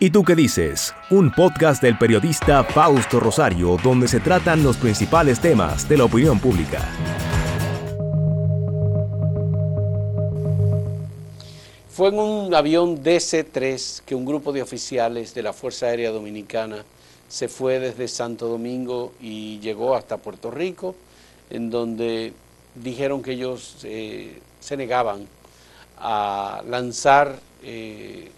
¿Y tú qué dices? Un podcast del periodista Fausto Rosario donde se tratan los principales temas de la opinión pública. Fue en un avión DC-3 que un grupo de oficiales de la Fuerza Aérea Dominicana se fue desde Santo Domingo y llegó hasta Puerto Rico, en donde dijeron que ellos eh, se negaban a lanzar eh,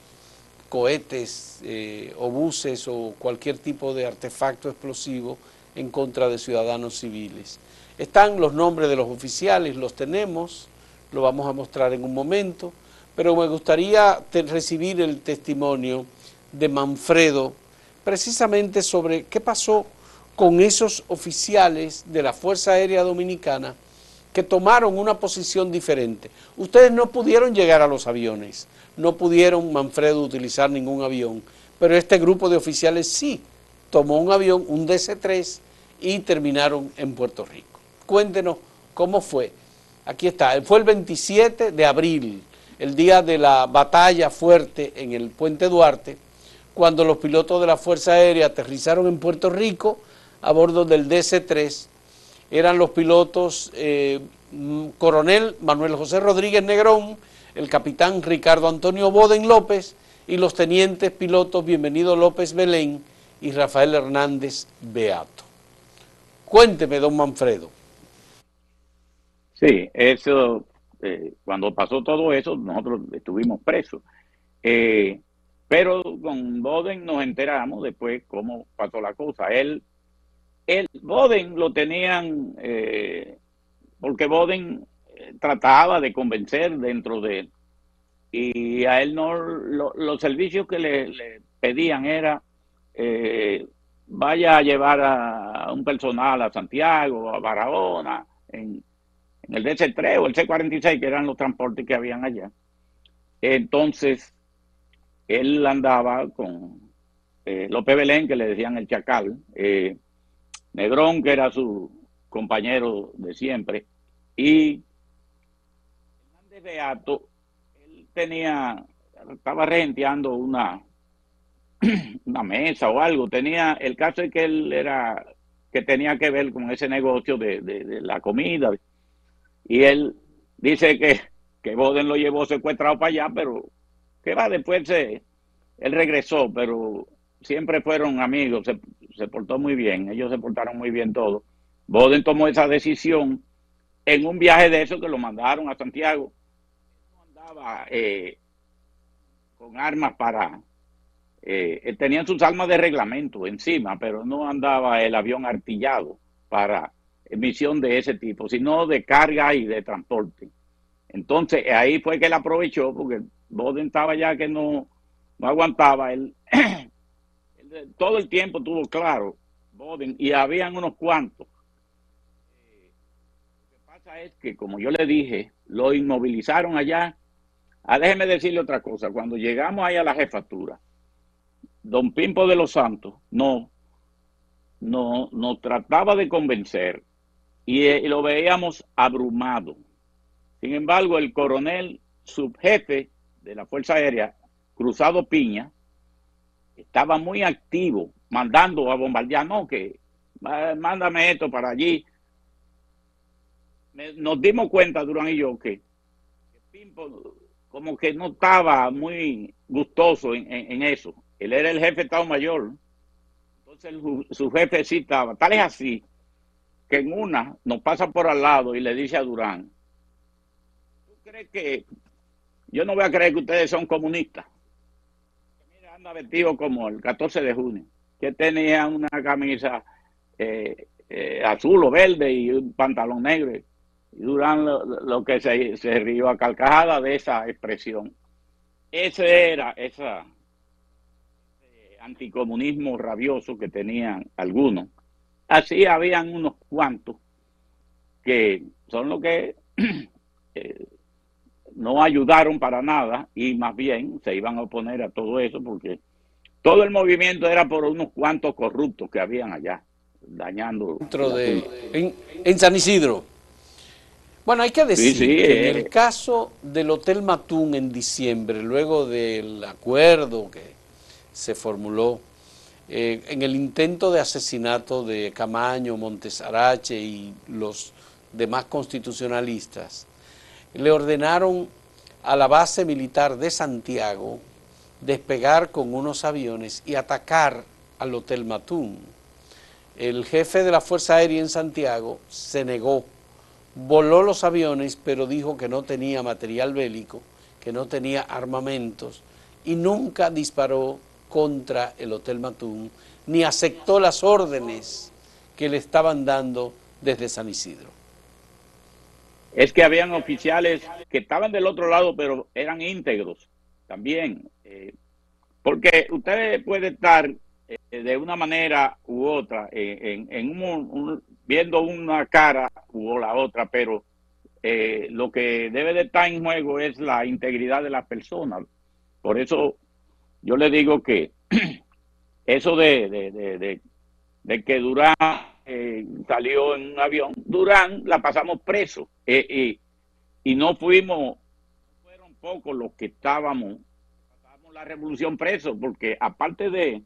cohetes eh, o buses o cualquier tipo de artefacto explosivo en contra de ciudadanos civiles. Están los nombres de los oficiales, los tenemos, lo vamos a mostrar en un momento, pero me gustaría recibir el testimonio de Manfredo precisamente sobre qué pasó con esos oficiales de la Fuerza Aérea Dominicana que tomaron una posición diferente. Ustedes no pudieron llegar a los aviones, no pudieron, Manfredo, utilizar ningún avión, pero este grupo de oficiales sí tomó un avión, un DC-3, y terminaron en Puerto Rico. Cuéntenos cómo fue. Aquí está, fue el 27 de abril, el día de la batalla fuerte en el Puente Duarte, cuando los pilotos de la Fuerza Aérea aterrizaron en Puerto Rico a bordo del DC-3 eran los pilotos eh, coronel Manuel José Rodríguez Negrón, el capitán Ricardo Antonio Boden López y los tenientes pilotos Bienvenido López Belén y Rafael Hernández Beato. Cuénteme, don Manfredo. Sí, eso, eh, cuando pasó todo eso, nosotros estuvimos presos. Eh, pero con Boden nos enteramos después cómo pasó la cosa. Él el Boden lo tenían, eh, porque Boden trataba de convencer dentro de él. Y a él no, los servicios que le, pedían era, eh, vaya a llevar a, un personal a Santiago, a Barahona, en, el DC-3 o el C-46, que eran los transportes que habían allá. Entonces, él andaba con López Belén, que le decían el Chacal, Negrón, que era su compañero de siempre, y Hernández Beato, él tenía, estaba renteando una, una mesa o algo, tenía, el caso es que él era, que tenía que ver con ese negocio de, de, la comida, y él dice que, que Boden lo llevó secuestrado para allá, pero que va, después se, él regresó, pero siempre fueron amigos, se, portó muy bien, ellos se portaron muy bien todos. Boden tomó esa decisión en un viaje de eso que lo mandaron a Santiago. Eh, con armas para... Eh, tenían sus armas de reglamento encima, pero no andaba el avión artillado para misión de ese tipo, sino de carga y de transporte. Entonces ahí fue que él aprovechó, porque Boden estaba ya que no, no aguantaba, él todo el tiempo tuvo claro Boden y habían unos cuantos. Eh, lo que pasa es que, como yo le dije, lo inmovilizaron allá. Ah, déjeme decirle otra cosa. Cuando llegamos ahí a la jefatura, don Pimpo de los Santos no, no nos trataba de convencer y, y lo veíamos abrumado. Sin embargo, el coronel subjefe de la Fuerza Aérea, Cruzado Piña, estaba muy activo, mandando a bombardear, no, que mándame esto para allí. Nos dimos cuenta, Durán y yo, que, Pimpo como que no estaba muy gustoso en, eso. Él era el jefe de Estado Mayor. Entonces su jefe sí estaba. Tal es así que en una nos pasa por al lado y le dice a Durán, ¿tú crees que yo no voy a creer que ustedes son comunistas? anda vestido como el 14 de junio, que tenía una camisa eh, eh, azul o verde y un pantalón negro. Y Durán lo, que se, se, rió a carcajada de esa expresión. Ese era esa, ese anticomunismo rabioso que tenían algunos. Así habían unos cuantos que son los que eh, no ayudaron para nada y más bien se iban a oponer a todo eso porque todo el movimiento era por unos cuantos corruptos que habían allá, dañando. Dentro de, en, San Isidro. Bueno, hay que decir que en el caso del Hotel Matún en diciembre, luego del acuerdo que se formuló eh, en el intento de asesinato de Camaño, Montesarache y los demás constitucionalistas, le ordenaron a la base militar de Santiago despegar con unos aviones y atacar al Hotel Matún. El jefe de la Fuerza Aérea en Santiago se negó, voló los aviones, pero dijo que no tenía material bélico, que no tenía armamentos y nunca disparó contra el Hotel Matún, ni aceptó las órdenes que le estaban dando desde San Isidro. Es que habían oficiales que estaban del otro lado, pero eran íntegros también. Eh, porque usted puede estar eh, de una manera u otra, eh, en, viendo una cara u la otra, pero lo que debe de estar en juego es la integridad de la persona. Por eso yo le digo que eso de, de, que Durán salió en un avión, Durán la pasamos preso y, y no fuimos, fueron pocos los que estábamos la revolución preso, porque aparte de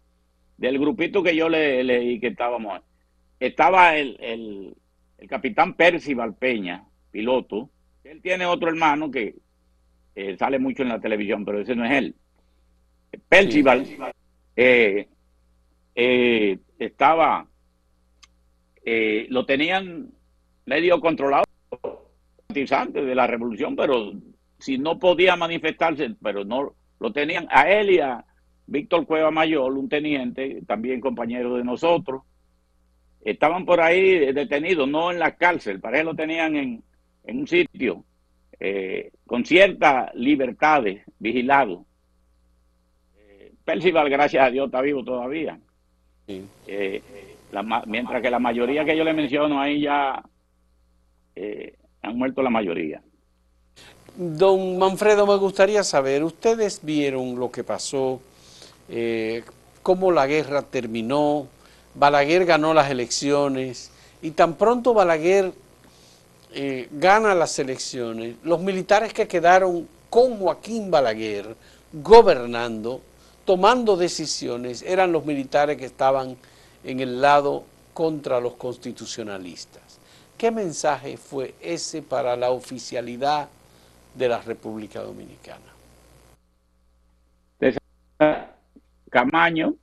del grupito que yo le leí que estábamos, estaba el, el, el capitán Percival Peña, piloto. Él tiene otro hermano que eh, sale mucho en la televisión, pero ese no es él. Percival eh, eh, estaba, lo tenían medio controlado de la revolución, pero si no podía manifestarse, pero no lo tenían a él y a Víctor Cueva Mayor, un teniente, también compañero de nosotros. Estaban por ahí detenidos, no en la cárcel, para él lo tenían en, un sitio eh, con ciertas libertades, vigilado. Eh, Percival, gracias a Dios, está vivo todavía. Eh, mientras que la mayoría que yo le menciono ahí ya han muerto la mayoría. Don Manfredo, me gustaría saber, ustedes vieron lo que pasó, eh, cómo la guerra terminó, Balaguer ganó las elecciones y tan pronto Balaguer eh, gana las elecciones, los militares que quedaron con Joaquín Balaguer gobernando, tomando decisiones, eran los militares que estaban en el lado contra los constitucionalistas. ¿Qué mensaje fue ese para la oficialidad de la República Dominicana. Camaño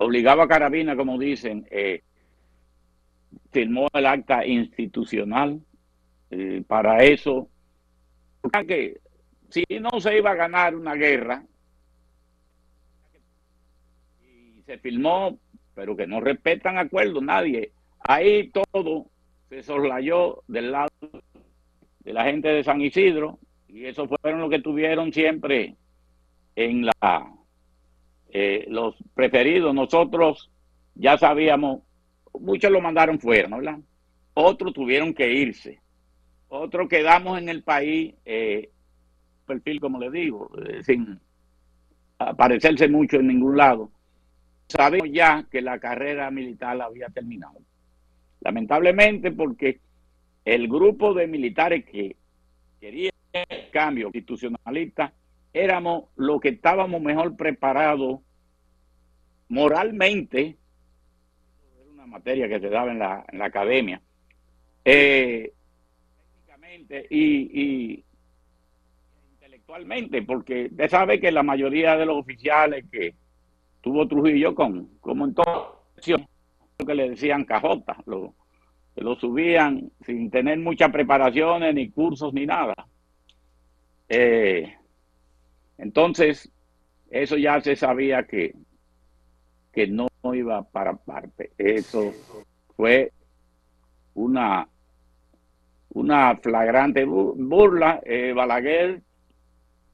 obligaba a Carabina, como dicen, eh, firmó el acta institucional eh, para eso. Que si no se iba a ganar una guerra, y se firmó, pero que no respetan acuerdos, nadie. Ahí todo se soslayó del lado de la gente de San Isidro, y eso fueron lo que tuvieron siempre en la eh, los preferidos. Nosotros ya sabíamos, muchos lo mandaron fuera, ¿no? Otros tuvieron que irse. Otros quedamos en el país, eh, perfil como le digo, eh, sin aparecerse mucho en ningún lado. Sabemos ya que la carrera militar había terminado. Lamentablemente porque el grupo de militares que quería cambio constitucionalista, éramos los que estábamos mejor preparados moralmente, era una materia que se daba en la, en la academia, eh, técnicamente y, intelectualmente, porque usted sabe que la mayoría de los oficiales que tuvo Trujillo con, como en todo, que le decían cajota, lo, lo subían sin tener muchas preparaciones, ni cursos, ni nada. Eh, entonces, eso ya se sabía que, que no iba para parte. Eso fue una, una flagrante burla. Eh, Balaguer,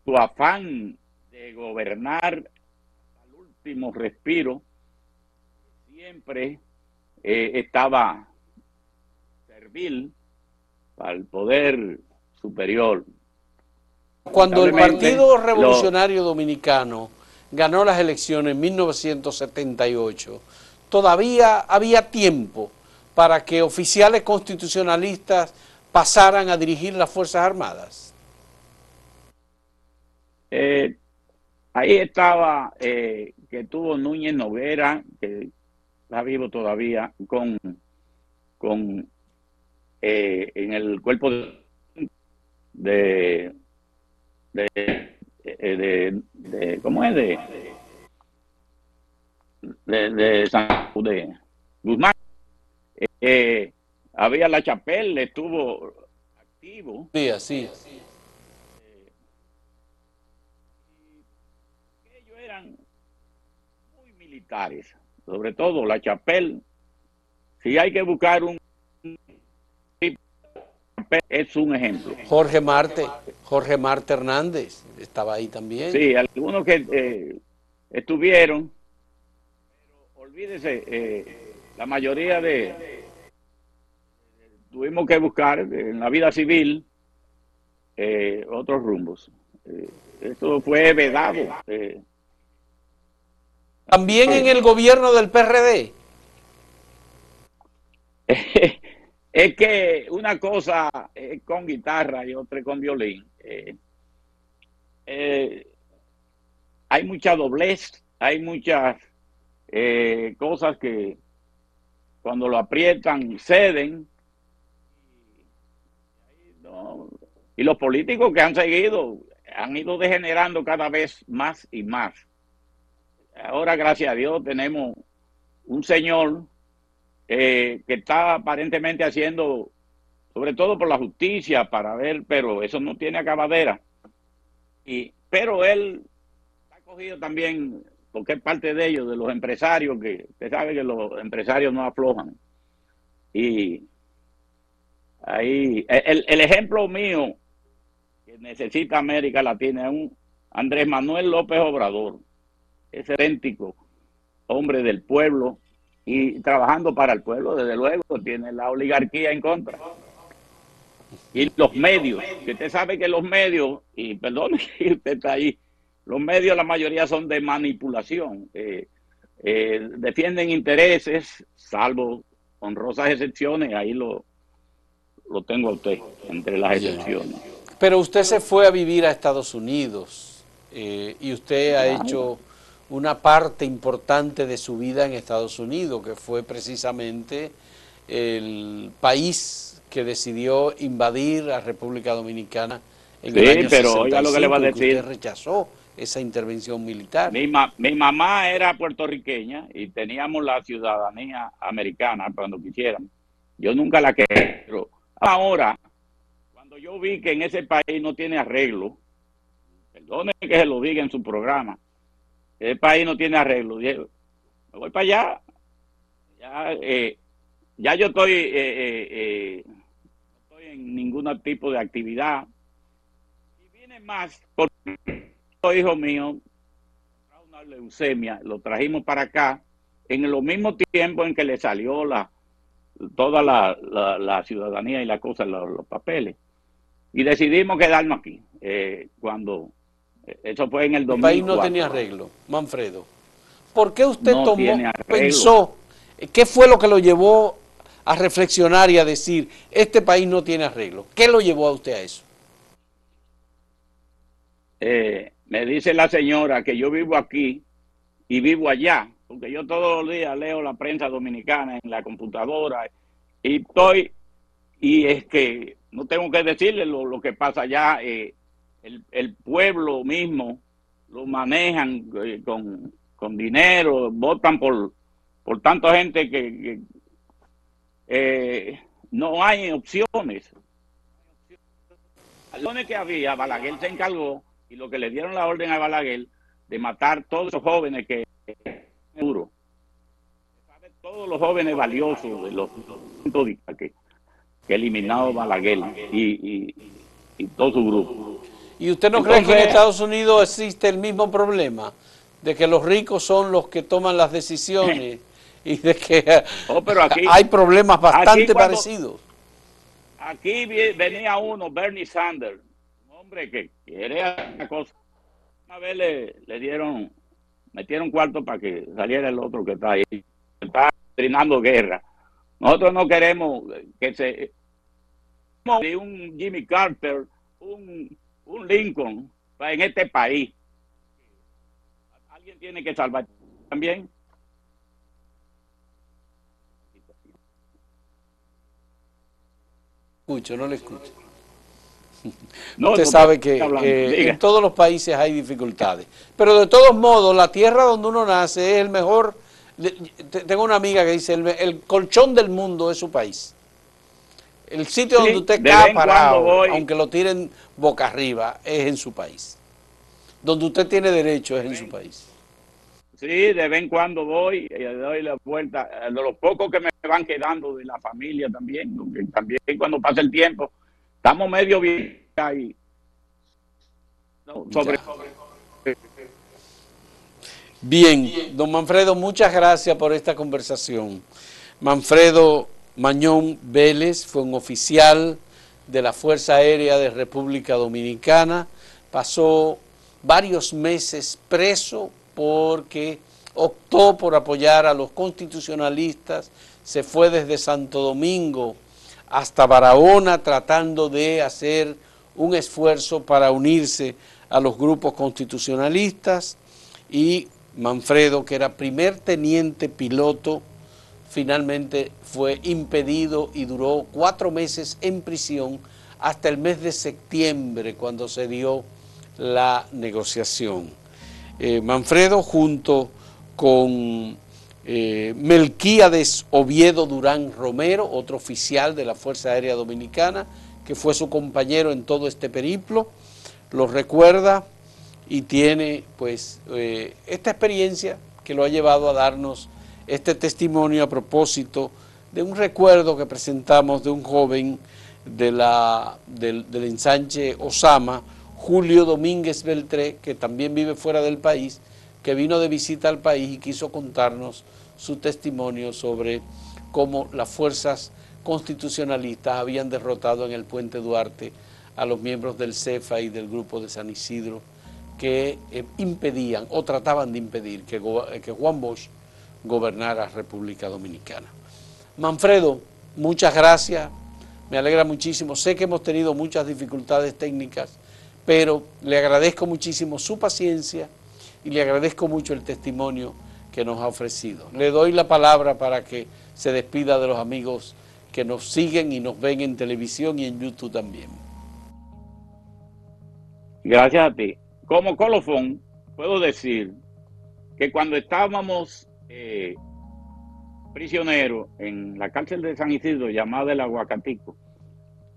su afán de gobernar al último respiro, siempre eh, estaba servil al poder superior cuando el Partido Revolucionario Dominicano ganó las elecciones en 1978, todavía había tiempo para que oficiales constitucionalistas pasaran a dirigir las Fuerzas Armadas. Eh, ahí estaba eh, que tuvo Núñez Noguera, que está vivo todavía, con, con eh, en el cuerpo de, de, de, de, ¿cómo es? De, de, de San de Guzmán. Eh, había la Chapelle, estuvo activo. Sí, así. ellos eran muy militares, sobre todo la Chapelle. Si hay que buscar un es un ejemplo. Jorge Marte, Jorge Marte Hernández estaba ahí también. Sí, algunos que eh, estuvieron, pero olvídese, eh, la mayoría de tuvimos que buscar en la vida civil eh, otros rumbos. Eso fue vedado. También en el gobierno del PRD. es que una cosa es con guitarra y otra con violín. hay mucha doblez, hay muchas cosas que cuando lo aprietan ceden y los políticos que han seguido han ido degenerando cada vez más y más. Ahora, gracias a Dios, tenemos un señor eh, que está aparentemente haciendo, sobre todo por la justicia, para ver, pero eso no tiene acabadera. Y, pero él ha cogido también, porque es parte de ellos, de los empresarios, que usted sabe que los empresarios no aflojan. Y Ahí, el, el ejemplo mío que necesita América Latina es un Andrés Manuel López Obrador, ese idéntico hombre del pueblo y trabajando para el pueblo, desde luego, tiene la oligarquía en contra. Y los medios, que usted sabe que los medios, y perdone que usted está ahí, los medios la mayoría son de manipulación, eh, eh, defienden intereses, salvo honrosas excepciones, ahí lo, lo tengo a usted entre las excepciones. Pero usted se fue a vivir a Estados Unidos eh, y usted ha hecho una parte importante de su vida en Estados Unidos, que fue precisamente el país que decidió invadir a República Dominicana en el año pero oiga lo que le va a decir. Usted rechazó esa intervención militar. Mi, mi mamá era puertorriqueña y teníamos la ciudadanía americana cuando quisiéramos. Yo nunca la quiero Ahora, cuando yo vi que en ese país no tiene arreglo, perdone que se lo diga en su programa, ese país no tiene arreglo, me voy para allá. Ya, eh, ya yo estoy, eh, eh, no estoy en ningún tipo de actividad. Y viene más, porque hijo mío, una leucemia, lo trajimos para acá en el mismo tiempo en que le salió la, toda la, la, ciudadanía y la cosa, los, papeles. Y decidimos quedarnos aquí. Eh, cuando eh, eso fue en el 2004. El país no tenía arreglo, Manfredo. ¿Por qué usted tomó, pensó, qué fue lo que lo llevó a reflexionar y a decir, este país no tiene arreglo? ¿Qué lo llevó a usted a eso? Eh, me dice la señora que yo vivo aquí y vivo allá porque yo todos los días leo la prensa dominicana en la computadora y estoy, y es que no tengo que decirle lo, que pasa allá, eh, el, pueblo mismo lo manejan eh, con, dinero, votan por, por tanta gente que, eh, no hay opciones. Las que había, Balaguer se encargó y lo que le dieron la orden a Balaguer de matar todos esos jóvenes que duro. Todos los jóvenes valiosos de los que, que eliminado Balaguer y, y, todo su grupo. ¿Y usted no cree que en Estados Unidos existe el mismo problema? De que los ricos son los que toman las decisiones y de que oh, pero aquí, hay problemas bastante parecidos. Aquí venía uno, Bernie Sanders, un hombre que quiere una cosa. Una vez le, le dieron metieron cuarto para que saliera el otro que está ahí. Está trinando guerra. Nosotros no queremos que se... un Jimmy Carter, un, un Lincoln en este país. Alguien tiene que salvar también. Escucho, no le escucho. Usted sabe que eh, en todos los países hay dificultades. Pero de todos modos, la tierra donde uno nace es el mejor. Tengo una amiga que dice: el, colchón del mundo es su país. El sitio donde usted cae parado, aunque lo tiren boca arriba, es en su país. Donde usted tiene derecho es en su país. Sí, de vez en cuando voy y doy la vuelta. De los pocos que me van quedando de la familia también, también cuando pasa el tiempo Estamos medio bien ahí. Bien, don Manfredo, muchas gracias por esta conversación. Manfredo Mañón Vélez fue un oficial de la Fuerza Aérea de República Dominicana, pasó varios meses preso porque optó por apoyar a los constitucionalistas, se fue desde Santo Domingo hasta Barahona tratando de hacer un esfuerzo para unirse a los grupos constitucionalistas. Y Manfredo, que era primer teniente piloto, finalmente fue impedido y duró cuatro meses en prisión hasta el mes de septiembre cuando se dio la negociación. Eh, Manfredo junto con eh, Melquíades Oviedo Durán Romero, otro oficial de la Fuerza Aérea Dominicana, que fue su compañero en todo este periplo, lo recuerda y tiene pues eh, esta experiencia que lo ha llevado a darnos este testimonio a propósito de un recuerdo que presentamos de un joven de la, del, ensanche Osama, Julio Domínguez Beltré, que también vive fuera del país, que vino de visita al país y quiso contarnos su testimonio sobre cómo las fuerzas constitucionalistas habían derrotado en el puente Duarte a los miembros del CEFA y del grupo de San Isidro que eh, impedían o trataban de impedir que, que Juan Bosch gobernara República Dominicana. Manfredo, muchas gracias, me alegra muchísimo, sé que hemos tenido muchas dificultades técnicas, pero le agradezco muchísimo su paciencia y le agradezco mucho el testimonio que nos ha ofrecido. Le doy la palabra para que se despida de los amigos que nos siguen y nos ven en televisión y en YouTube también. Gracias a ti. Como colofón, puedo decir que cuando estábamos eh, prisioneros en la cárcel de San Isidro, llamada el Aguacatico,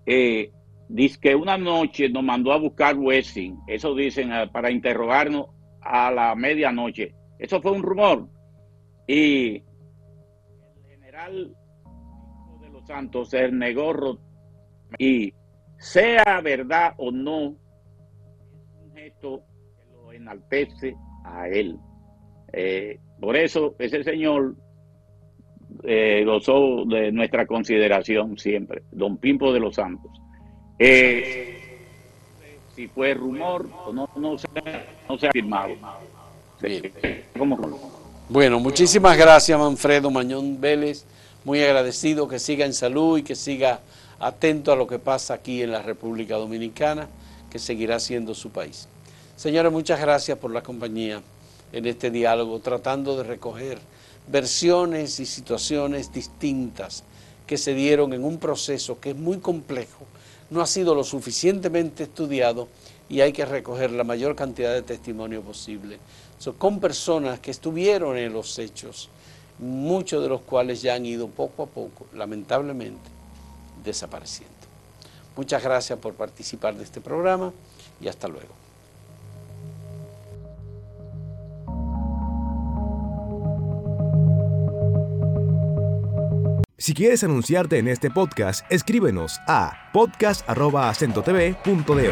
eh, dice que una noche nos mandó a buscar Wessing, eso dicen, eh, para interrogarnos a la medianoche eso fue un rumor. Y el general de los Santos se negó y sea verdad o no, es un gesto que lo enaltece a él. Eh, por eso ese señor eh, gozó de nuestra consideración siempre, don Pimpo de los Santos. Eh, si fue rumor o no, no, se, no se ha firmado. Bueno, muchísimas gracias Manfredo Mañón Vélez, muy agradecido que siga en salud y que siga atento a lo que pasa aquí en la República Dominicana, que seguirá siendo su país. Señores, muchas gracias por la compañía en este diálogo, tratando de recoger versiones y situaciones distintas que se dieron en un proceso que es muy complejo, no ha sido lo suficientemente estudiado y hay que recoger la mayor cantidad de testimonio posible con personas que estuvieron en los hechos, muchos de los cuales ya han ido poco a poco, lamentablemente, desapareciendo. Muchas gracias por participar de este programa y hasta luego. Si quieres anunciarte en este podcast, escríbenos a podcast.acentotv.de.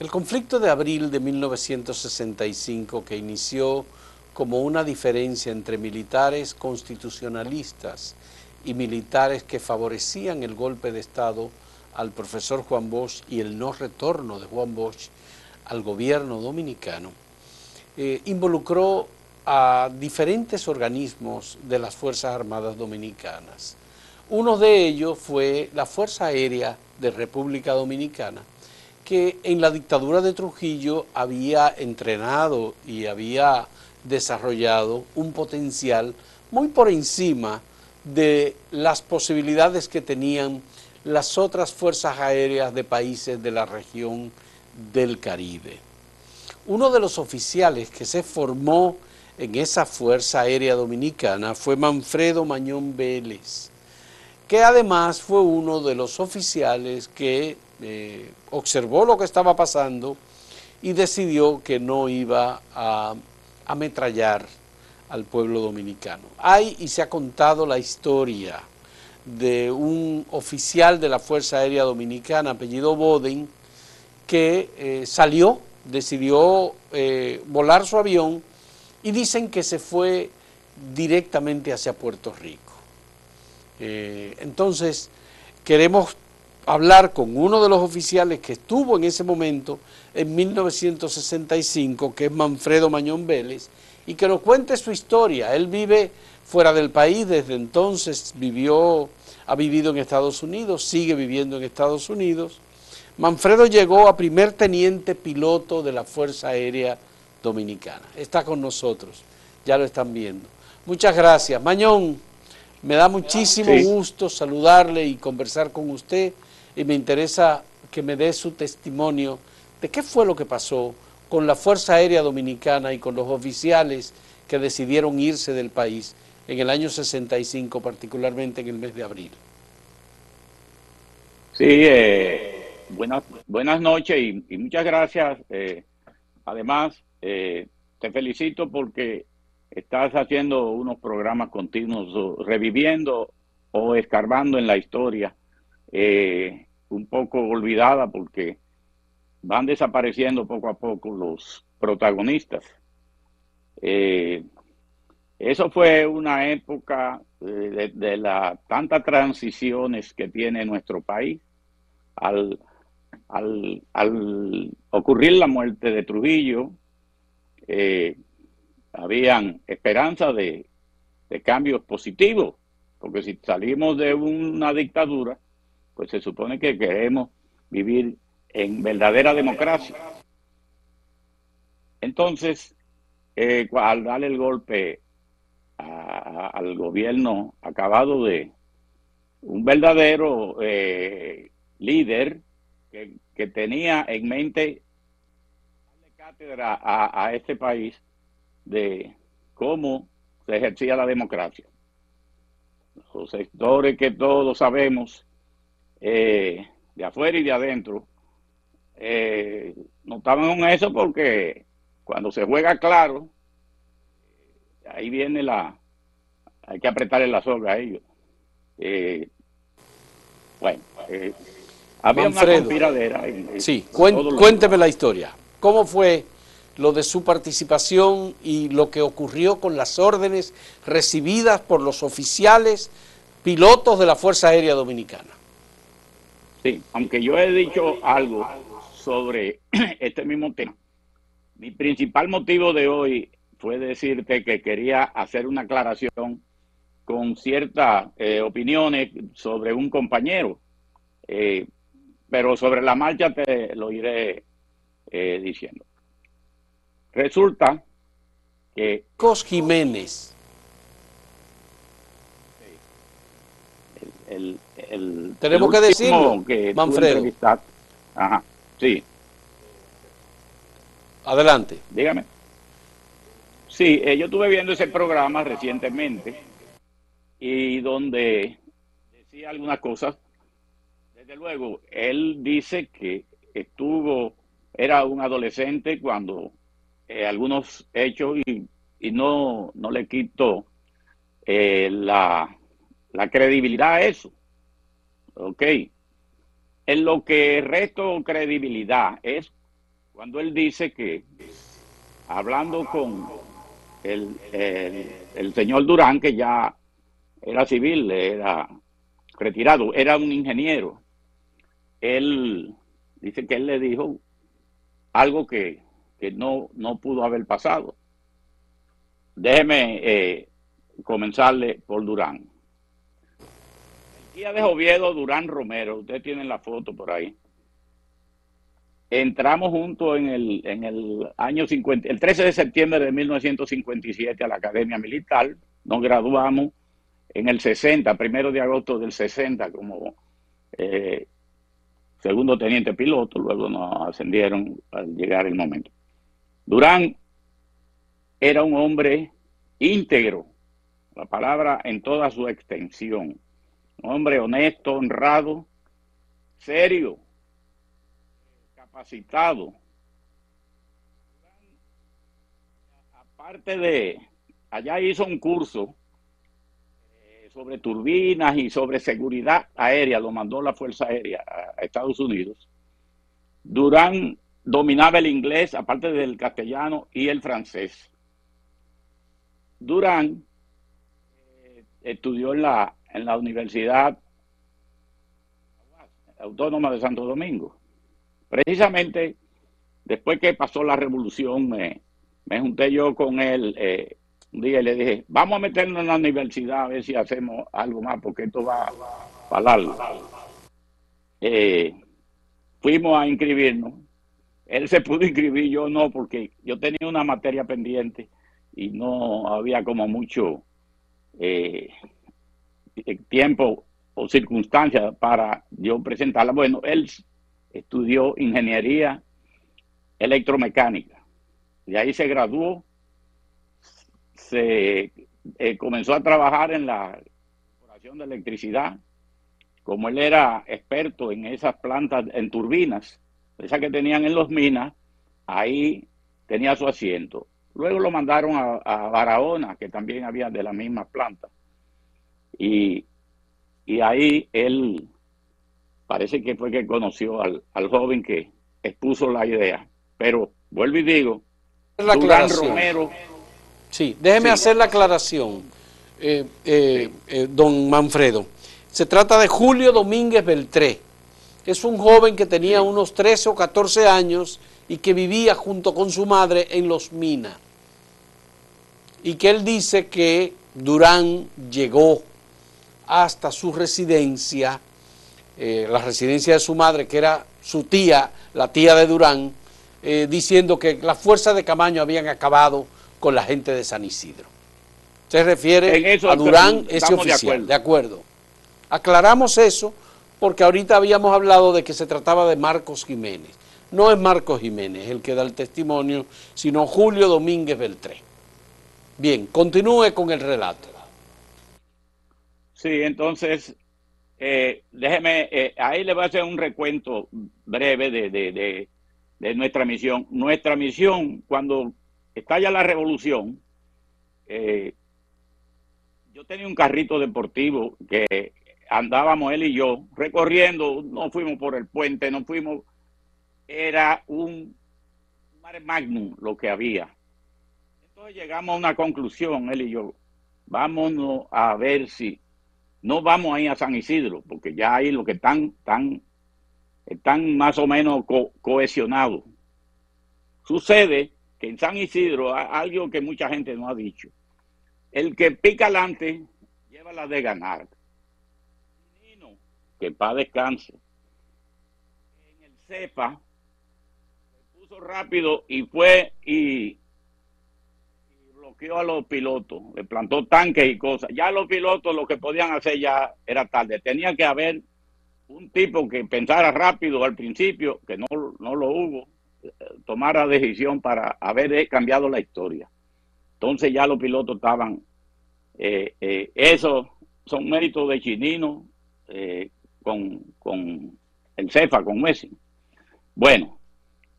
El conflicto de abril de 1965, que inició como una diferencia entre militares constitucionalistas y militares que favorecían el golpe de Estado al profesor Juan Bosch y el no retorno de Juan Bosch al gobierno dominicano, eh, involucró a diferentes organismos de las Fuerzas Armadas Dominicanas. Uno de ellos fue la Fuerza Aérea de República Dominicana, que en la dictadura de Trujillo había entrenado y había desarrollado un potencial muy por encima de las posibilidades que tenían las otras fuerzas aéreas de países de la región del Caribe. Uno de los oficiales que se formó en esa Fuerza Aérea Dominicana fue Manfredo Mañón Vélez, que además fue uno de los oficiales que eh, observó lo que estaba pasando y decidió que no iba a ametrallar al pueblo dominicano. Hay y se ha contado la historia de un oficial de la Fuerza Aérea Dominicana, apellido Boden, que eh, salió, decidió eh, volar su avión y dicen que se fue directamente hacia Puerto Rico. Eh, entonces, queremos hablar con uno de los oficiales que estuvo en ese momento, en 1965, que es Manfredo Mañón Vélez, y que nos cuente su historia. Él vive fuera del país, desde entonces vivió, ha vivido en Estados Unidos, sigue viviendo en Estados Unidos. Manfredo llegó a primer teniente piloto de la Fuerza Aérea Dominicana. Está con nosotros, ya lo están viendo. Muchas gracias. Mañón, me da muchísimo gusto saludarle y conversar con usted y me interesa que me dé su testimonio de qué fue lo que pasó con la Fuerza Aérea Dominicana y con los oficiales que decidieron irse del país en el año 65, particularmente en el mes de abril. Sí, eh, buenas, buenas noches y, muchas gracias. Eh, además, eh, te felicito porque estás haciendo unos programas continuos, reviviendo o escarbando en la historia, un poco olvidada porque van desapareciendo poco a poco los protagonistas. Eh, eso fue una época eh, de, las tantas transiciones que tiene nuestro país. Al, al, ocurrir la muerte de Trujillo, eh, habían esperanzas de, de cambios positivos, porque si salimos de una dictadura, pues se supone que queremos vivir en verdadera democracia. Entonces, eh, al darle el golpe al gobierno acabado de un verdadero eh, líder que, tenía en mente darle cátedra a, este país de cómo se ejercía la democracia. Los sectores que todos sabemos, eh, de afuera y de adentro, eh, notaban en eso porque cuando se juega claro, ahí viene la, hay que apretarle la soga a ellos. Eh, bueno, había una conspiradera. sí, cuénteme la historia. ¿Cómo fue lo de su participación y lo que ocurrió con las órdenes recibidas por los oficiales pilotos de la Fuerza Aérea Dominicana? Sí, aunque yo he dicho algo sobre este mismo tema. Mi principal motivo de hoy fue decirte que quería hacer una aclaración con ciertas eh, opiniones sobre un compañero, eh, pero sobre la marcha te lo iré eh, diciendo. Resulta que... Cos Jiménez. Tenemos que decirlo, Manfredo. Ajá. Sí. Adelante. Dígame. Sí, eh, yo estuve viendo ese programa recientemente y donde decía algunas cosas. Desde luego, él dice que estuvo, era un adolescente cuando eh, algunos hechos y, no, no le quitó eh, la, la credibilidad a eso. Ok. En lo que resto credibilidad es cuando él dice que, hablando con el, el, señor Durán, que ya era civil, era retirado, era un ingeniero, él dice que él le dijo algo que, no, no pudo haber pasado. Déjeme eh, comenzarle por Durán día de Oviedo Durán Romero, ustedes tienen la foto por ahí. entramos juntos en el, en el año 50, el 13 de septiembre de 1957 a la Academia Militar. Nos graduamos en el 60, primero de agosto del 60, como eh, segundo teniente piloto. Luego nos ascendieron al llegar el momento. Durán era un hombre íntegro, la palabra en toda su extensión. Un hombre honesto, honrado, serio, capacitado. Aparte de, allá hizo un curso sobre turbinas y sobre seguridad aérea, lo mandó la Fuerza Aérea a Estados Unidos. Durán dominaba el inglés, aparte del castellano y el francés. Durán eh, estudió en la, en la Universidad Autónoma de Santo Domingo. Precisamente después que pasó la revolución, me, junté yo con él eh, un día le dije, vamos a meternos en la universidad a ver si hacemos algo más, porque esto va para largo. Eh, fuimos a inscribirnos. Él se pudo inscribir, yo no, porque yo tenía una materia pendiente y no había como mucho eh, tiempo o circunstancias para yo presentarla. Bueno, él estudió ingeniería electromecánica. De ahí se graduó, se eh, comenzó a trabajar en la corporación de electricidad. Como él era experto en esas plantas, en turbinas, esas que tenían en los minas, ahí tenía su asiento. Luego lo mandaron a, a Barahona, que también había de la misma planta. Y, ahí él parece que fue que conoció al, joven que expuso la idea. Pero vuelvo y digo, la Romero. Sí, déjeme hacer la aclaración, eh, eh, eh, don Manfredo. Se trata de Julio Domínguez Beltré. Es un joven que tenía unos 13 o 14 años y que vivía junto con su madre en Los Minas y que él dice que Durán llegó hasta su residencia, la residencia de su madre, que era su tía, la tía de Durán, diciendo que las fuerzas de Camaño habían acabado con la gente de San Isidro. Se refiere a Durán, ese oficial, de acuerdo. Aclaramos eso porque ahorita habíamos hablado de que se trataba de Marcos Jiménez. No es Marcos Jiménez el que da el testimonio, sino Julio Domínguez Beltré. Bien, continúe con el relato. Sí, entonces, eh, déjeme, eh, ahí le voy a hacer un recuento breve de, nuestra misión. Nuestra misión, cuando estalla la revolución, eh, yo tenía un carrito deportivo que andábamos él y yo recorriendo, no fuimos por el puente, no fuimos, era un mare magnum lo que había llegamos a una conclusión, él y yo. Vámonos a ver si no vamos a ir a San Isidro, porque ya ahí lo que están, están, están más o menos cohesionados. Sucede en San Isidro algo que mucha gente no ha dicho. El que pica adelante lleva la de ganar. Que para descanse. En el cepa se puso rápido y fue y bloqueó a los pilotos, le plantó tanques y cosas. Ya los pilotos lo que podían hacer ya era tarde. Tenía que haber un tipo que pensara rápido al principio, que no, no lo hubo, eh, tomara decisión para haber cambiado la historia. Entonces ya los pilotos estaban, eh, eh, eso son méritos de Chinino con, con el CEFA, con Messi. Bueno,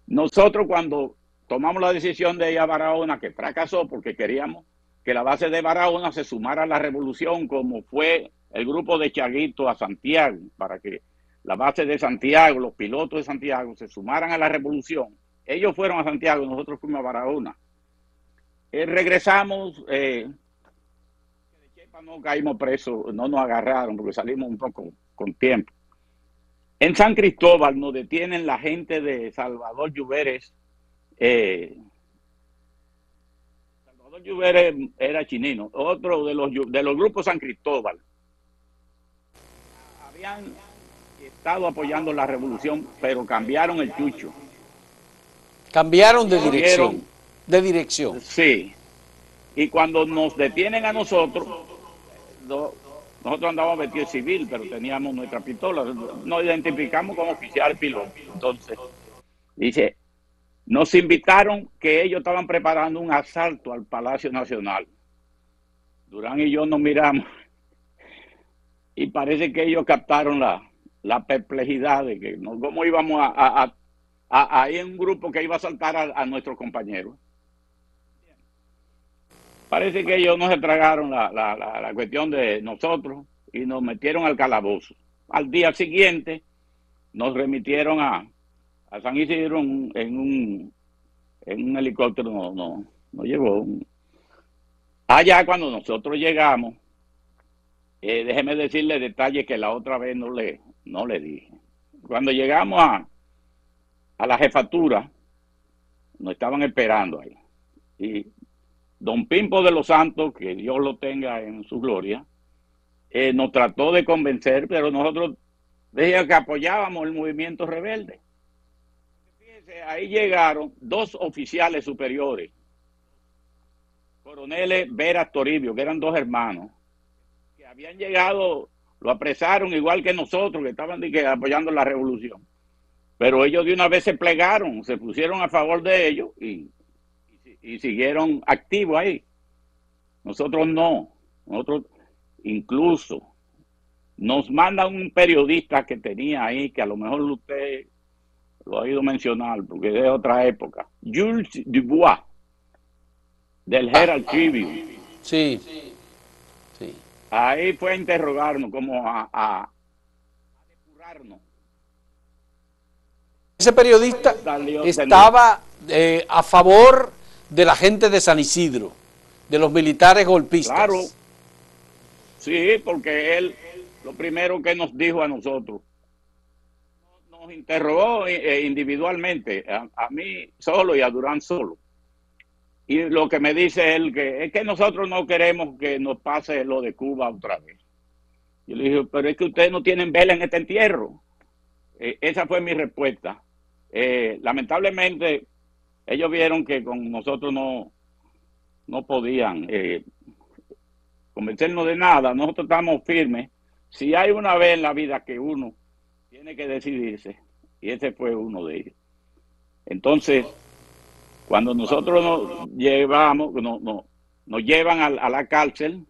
nosotros cuando tomamos la decisión de ir a Barahona, que fracasó porque queríamos que la base de Barahona se sumara a la revolución, como fue el grupo de Chaguito a Santiago, para que la base de Santiago, los pilotos de Santiago, se sumaran a la revolución. Ellos fueron a Santiago, nosotros fuimos a Barahona. Eh, regresamos, eh, de Chepa no caímos presos, no nos agarraron porque salimos un poco con tiempo. En San Cristóbal nos detienen la gente de Salvador Lluveres eh, Salvador Lluveres era chinino, otro de los, de los grupos San Cristóbal. Habían estado apoyando la revolución, pero cambiaron el chucho. Cambiaron de dirección. De dirección. Sí. Y cuando nos detienen a nosotros, nosotros andábamos vestidos civil, pero teníamos nuestra pistola. Nos identificamos como oficial piloto. Entonces, dice, nos invitaron que ellos estaban preparando un asalto al Palacio Nacional. Durán y yo nos miramos y parece que ellos captaron la, perplejidad de que no, cómo íbamos a, a, a, un grupo que iba a asaltar a, a nuestros compañeros. Parece que ellos no se tragaron la, la, la, cuestión de nosotros y nos metieron al calabozo. Al día siguiente nos remitieron a, a San Isidro en, un, en un helicóptero, no, no, no llevó. Allá cuando nosotros llegamos, eh, déjeme decirle detalles que la otra vez no le, no le dije. Cuando llegamos a, a la jefatura, nos estaban esperando ahí. Y don Pimpo de los Santos, que Dios lo tenga en su gloria, eh, nos trató de convencer, pero nosotros decíamos que apoyábamos el movimiento rebelde. Fíjense, ahí llegaron dos oficiales superiores, coroneles Vera Toribio, que eran dos hermanos, que habían llegado, lo apresaron igual que nosotros, que estaban apoyando la revolución. Pero ellos de una vez se plegaron, se pusieron a favor de ellos y y siguieron activos ahí. Nosotros no. Nosotros incluso nos manda un periodista que tenía ahí, que a lo mejor usted lo ha oído mencionar, porque es de otra época. Jules Dubois, del Herald Tribune. Sí. sí. Ahí fue a interrogarnos, como a, a, depurarnos. Ese periodista estaba eh, a favor de la gente de San Isidro, de los militares golpistas. Claro. Sí, porque él lo primero que nos dijo a nosotros, nos interrogó eh, individualmente, a, mí solo y a Durán solo. Y lo que me dice él que es que nosotros no queremos que nos pase lo de Cuba otra vez. Yo le dije, pero es que ustedes no tienen vela en este entierro. Eh, esa fue mi respuesta. Eh, lamentablemente, ellos vieron que con nosotros no, no podían eh, convencernos de nada, nosotros estamos firmes. Si hay una vez en la vida que uno tiene que decidirse, y ese fue uno de ellos. Entonces, cuando nosotros nos llevamos, no, no, nos llevan a, la cárcel,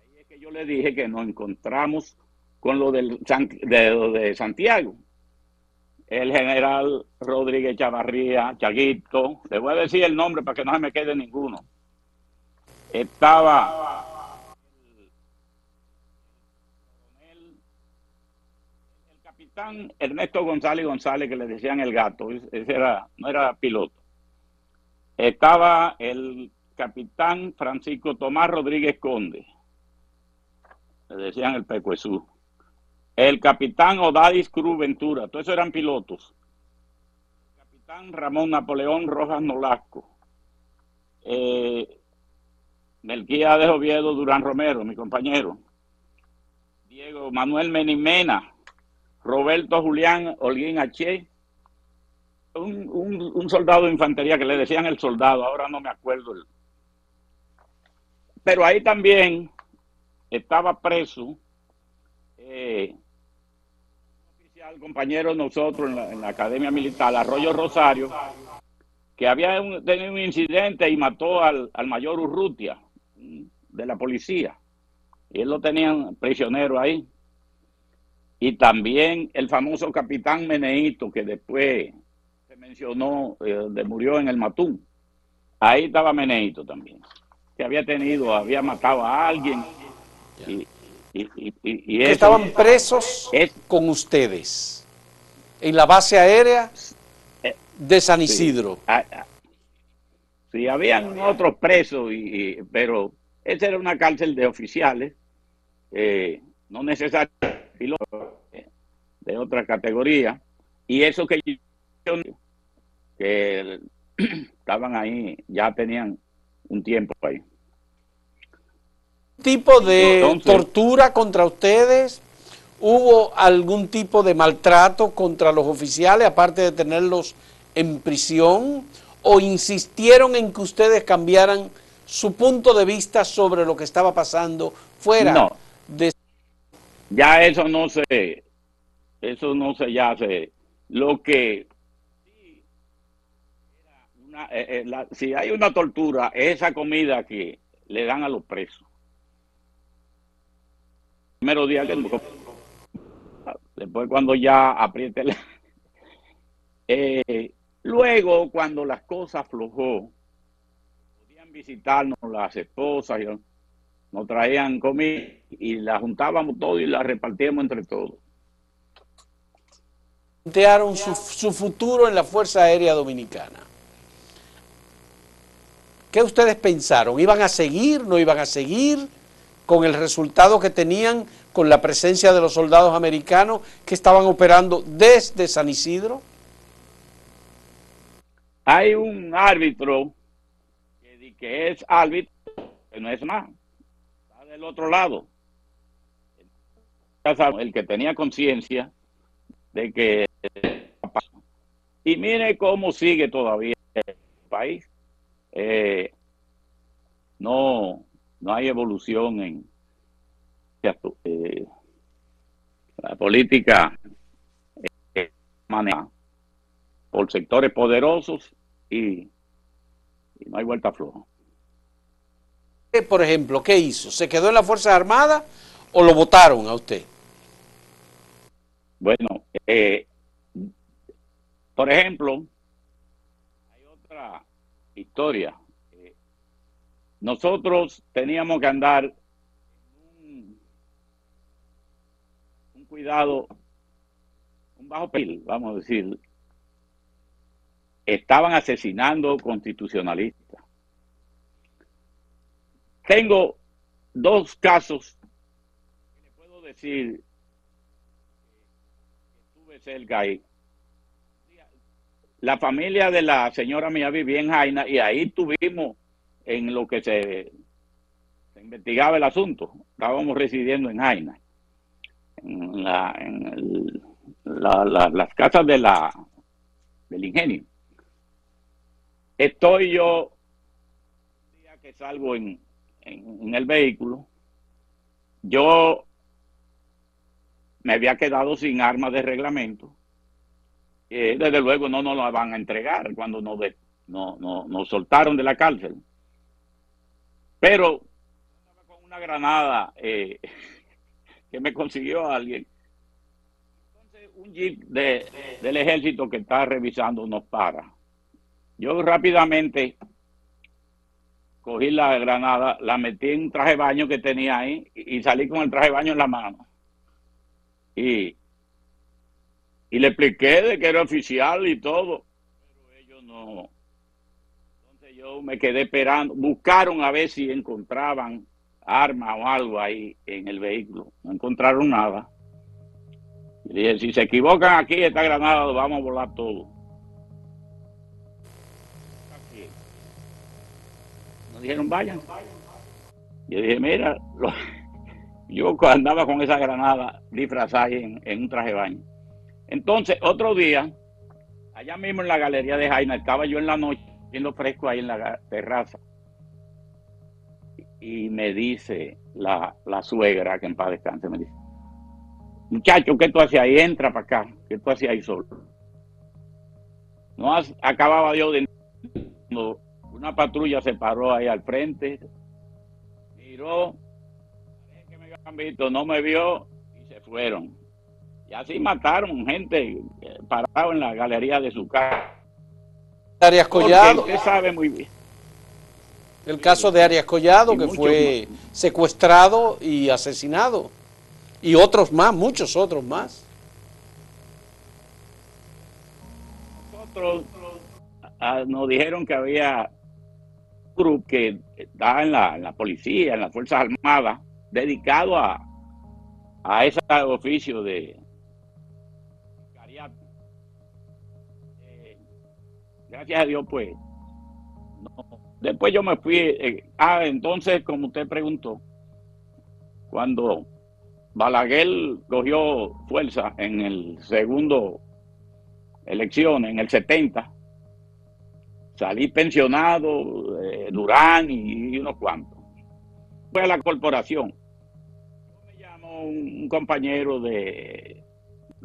ahí es que yo le dije que nos encontramos con lo, del, de, Santiago el general Rodríguez Chavarría, Chaguito, le voy a decir el nombre para que no se me quede ninguno. Estaba el, capitán Ernesto González González, que le decían el gato, ese era, no era piloto. Estaba el capitán Francisco Tomás Rodríguez Conde, le decían el Pecuesú el capitán Odadis Cruz Ventura, todos eran pilotos. El capitán Ramón Napoleón Rojas Nolasco. Eh, Melquía de Oviedo Durán Romero, mi compañero. Diego Manuel Menimena, Roberto Julián Holguín H. Un, un, soldado de infantería que le decían el soldado, ahora no me acuerdo. Pero ahí también estaba preso eh, oficial compañero nosotros en la, Academia Militar, Arroyo Rosario, que había tenido un incidente y mató al, mayor Urrutia mm, de la policía. Y él lo tenían prisionero ahí. Y también el famoso capitán Meneito, que después mencionó, eh, de murió en el Matún. Ahí estaba Meneito también, que había tenido, había matado a alguien. Y, y, estaban presos con ustedes en la base aérea eh, de San Isidro. Ah, ah. Sí, habían otros presos, y, pero esa era una cárcel de oficiales, eh, no necesariamente de otra categoría, y eso que, que estaban ahí, ya tenían un tiempo ahí. Tipo de tortura contra ustedes? ¿Hubo algún tipo de maltrato contra los oficiales, aparte de tenerlos en prisión o insistieron en que ustedes cambiaran su punto de vista sobre lo que estaba pasando fuera de... Ya eso no se, eso no se ya se, lo que eh, eh, si hay una tortura, esa comida que le dan a los presos. Primero día que después cuando ya apriete eh, luego cuando las cosas aflojó podían visitarnos las esposas y nos traían comida y la juntábamos todo y la repartíamos entre todos plantearon su, su, futuro en la Fuerza Aérea Dominicana. ¿Qué ustedes pensaron? ¿Iban a seguir? ¿No iban a seguir? Con el resultado que tenían con la presencia de los soldados americanos que estaban operando desde San Isidro. Hay un árbitro que, es árbitro, que no es más, está del otro lado. El que tenía conciencia de que... Y mire cómo sigue todavía el país eh, no, no hay evolución en eh, la política eh, por sectores poderosos y, no hay vuelta floja. Por ejemplo, ¿qué hizo? ¿Se quedó en las Fuerzas Armadas o lo votaron a usted? Bueno, eh, por ejemplo, hay otra historia. Eh, nosotros teníamos que andar un, un cuidado, un bajo perfil, vamos a decir. Estaban asesinando constitucionalistas. Tengo dos casos que puedo decir que tuve cerca ahí la familia de la señora mía vivía en Jaina y ahí tuvimos en lo que se, investigaba el asunto. Estábamos residiendo en Jaina, en, las casas de la, del ingenio. Estoy yo, día que salgo en, en el vehículo, yo me había quedado sin armas de reglamento desde luego no nos la van a entregar cuando nos, no, nos soltaron de la cárcel. Pero con una granada eh, que me consiguió alguien. Entonces un jeep de, del ejército que está revisando nos para. Yo rápidamente cogí la granada, la metí en un traje de baño que tenía ahí y salí con el traje de baño en la mano. Y y le expliqué de que era oficial y todo, pero ellos no. Entonces yo me quedé esperando, buscaron a ver si encontraban armas o algo ahí en el vehículo, no encontraron nada. Y dije, si se equivocan aquí, esta granada lo vamos a volar todo. Nos dijeron, vayan. Yo dije, mira, yo andaba con esa granada disfrazada en un traje de baño. Entonces, otro día, allá mismo en la galería de Jaina, estaba yo en la noche viendo fresco ahí en la terraza. Y me dice la, suegra, que en paz descanse, me dice, muchacho, ¿qué tú hacías ahí? Entra para acá, ¿qué tú hacías ahí solo? No acababa yo de... Una patrulla se paró ahí al frente, miró, que me habían no me vio y se fueron. Y así mataron gente eh, parado en la galería de su casa. Arias Collado. Usted sabe muy bien. El caso de Arias Collado, que fue secuestrado y asesinado. Y otros más, muchos otros más. Nosotros ah, nos dijeron que había un grupo que estaba en la, en la policía, en las Fuerzas Armadas, dedicado a, a ese oficio de, gracias a Dios, pues. Después yo me fui. Eh, ah, entonces, como usted preguntó, cuando Balaguer cogió fuerza en el segundo elección, en el 70, salí pensionado, eh, Durán y, unos cuantos. Fue a la corporación. Me llamó un, compañero de,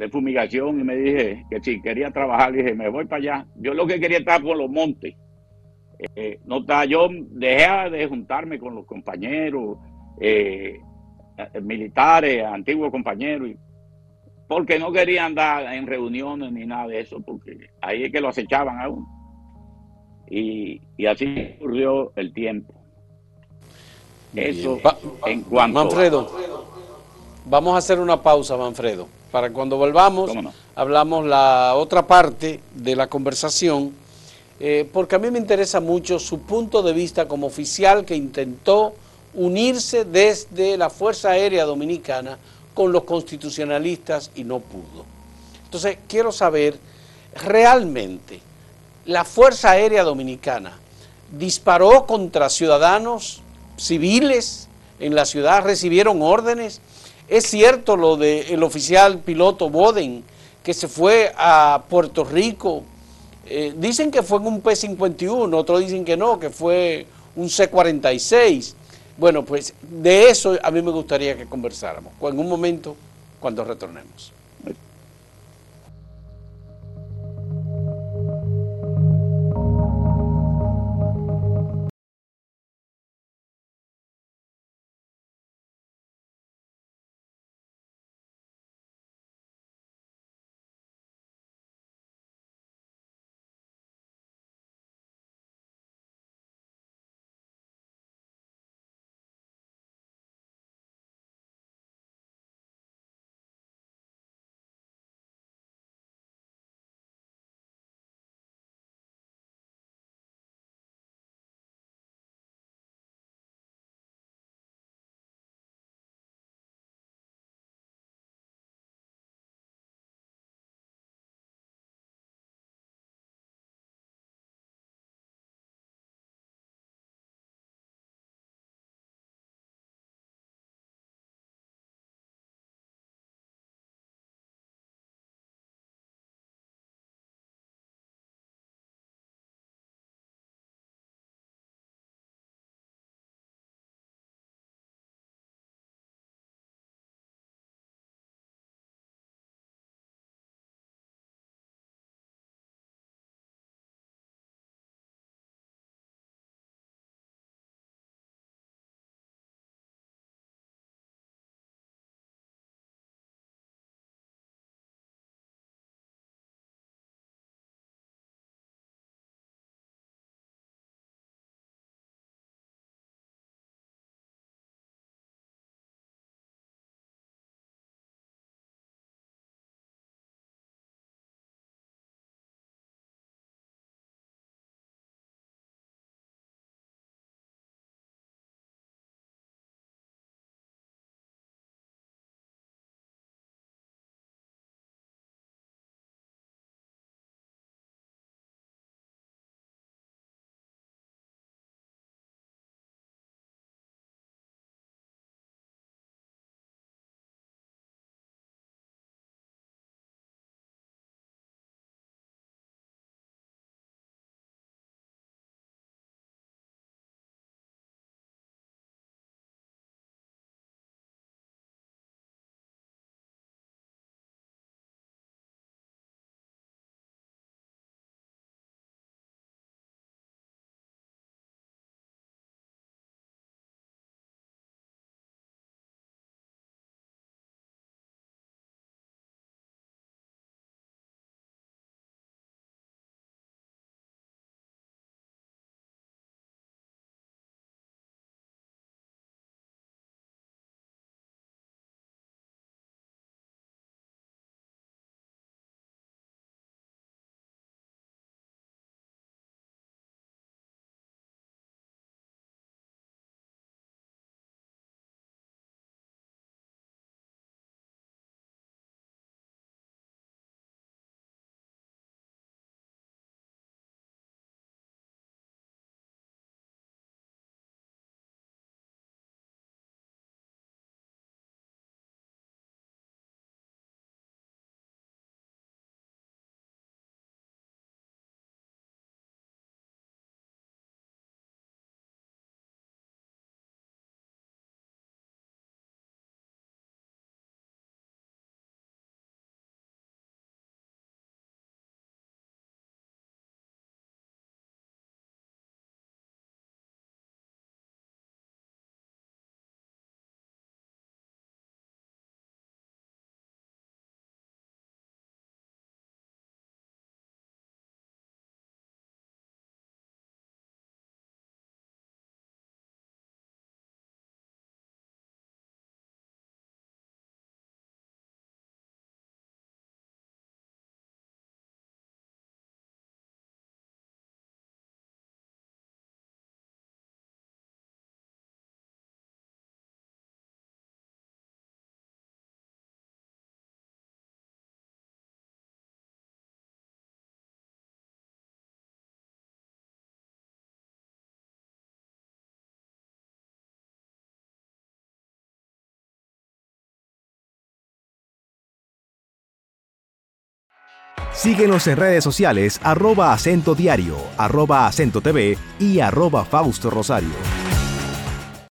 fumigación y me dije que si quería trabajar, dije, me voy para allá. Yo lo que quería estar por los montes. Eh, no está, yo dejé de juntarme con los compañeros eh, militares, antiguos compañeros, porque no quería andar en reuniones ni nada de eso, porque ahí es que lo acechaban a uno. Y, así ocurrió el tiempo. Eso en cuanto Manfredo, vamos a hacer una pausa, Manfredo. Para cuando volvamos, hablamos la otra parte de la conversación, eh, porque a mí me interesa mucho su punto de vista como oficial que intentó unirse desde la Fuerza Aérea Dominicana con los constitucionalistas y no pudo. Entonces, quiero saber realmente la Fuerza Aérea Dominicana disparó contra ciudadanos civiles en la ciudad, recibieron órdenes. Es cierto lo del oficial piloto Boden que se fue a Puerto Rico. Eh, dicen que fue en un P-51, otros dicen que no, que fue un C-46. Bueno, pues de eso a mí me gustaría que conversáramos en un momento cuando retornemos. Síguenos en redes sociales arroba acento diario, arroba acento TV y arroba Fausto Rosario.